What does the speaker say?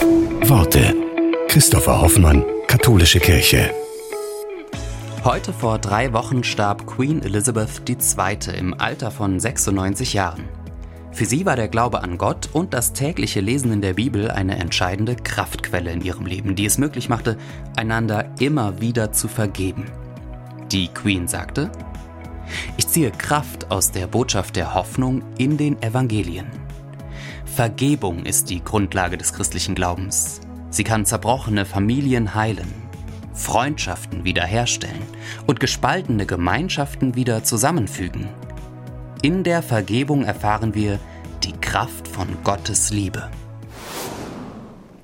Worte. Christopher Hoffmann, Katholische Kirche. Heute vor drei Wochen starb Queen Elizabeth II. im Alter von 96 Jahren. Für sie war der Glaube an Gott und das tägliche Lesen in der Bibel eine entscheidende Kraftquelle in ihrem Leben, die es möglich machte, einander immer wieder zu vergeben. Die Queen sagte, ich ziehe Kraft aus der Botschaft der Hoffnung in den Evangelien. Vergebung ist die Grundlage des christlichen Glaubens. Sie kann zerbrochene Familien heilen, Freundschaften wiederherstellen und gespaltene Gemeinschaften wieder zusammenfügen. In der Vergebung erfahren wir die Kraft von Gottes Liebe.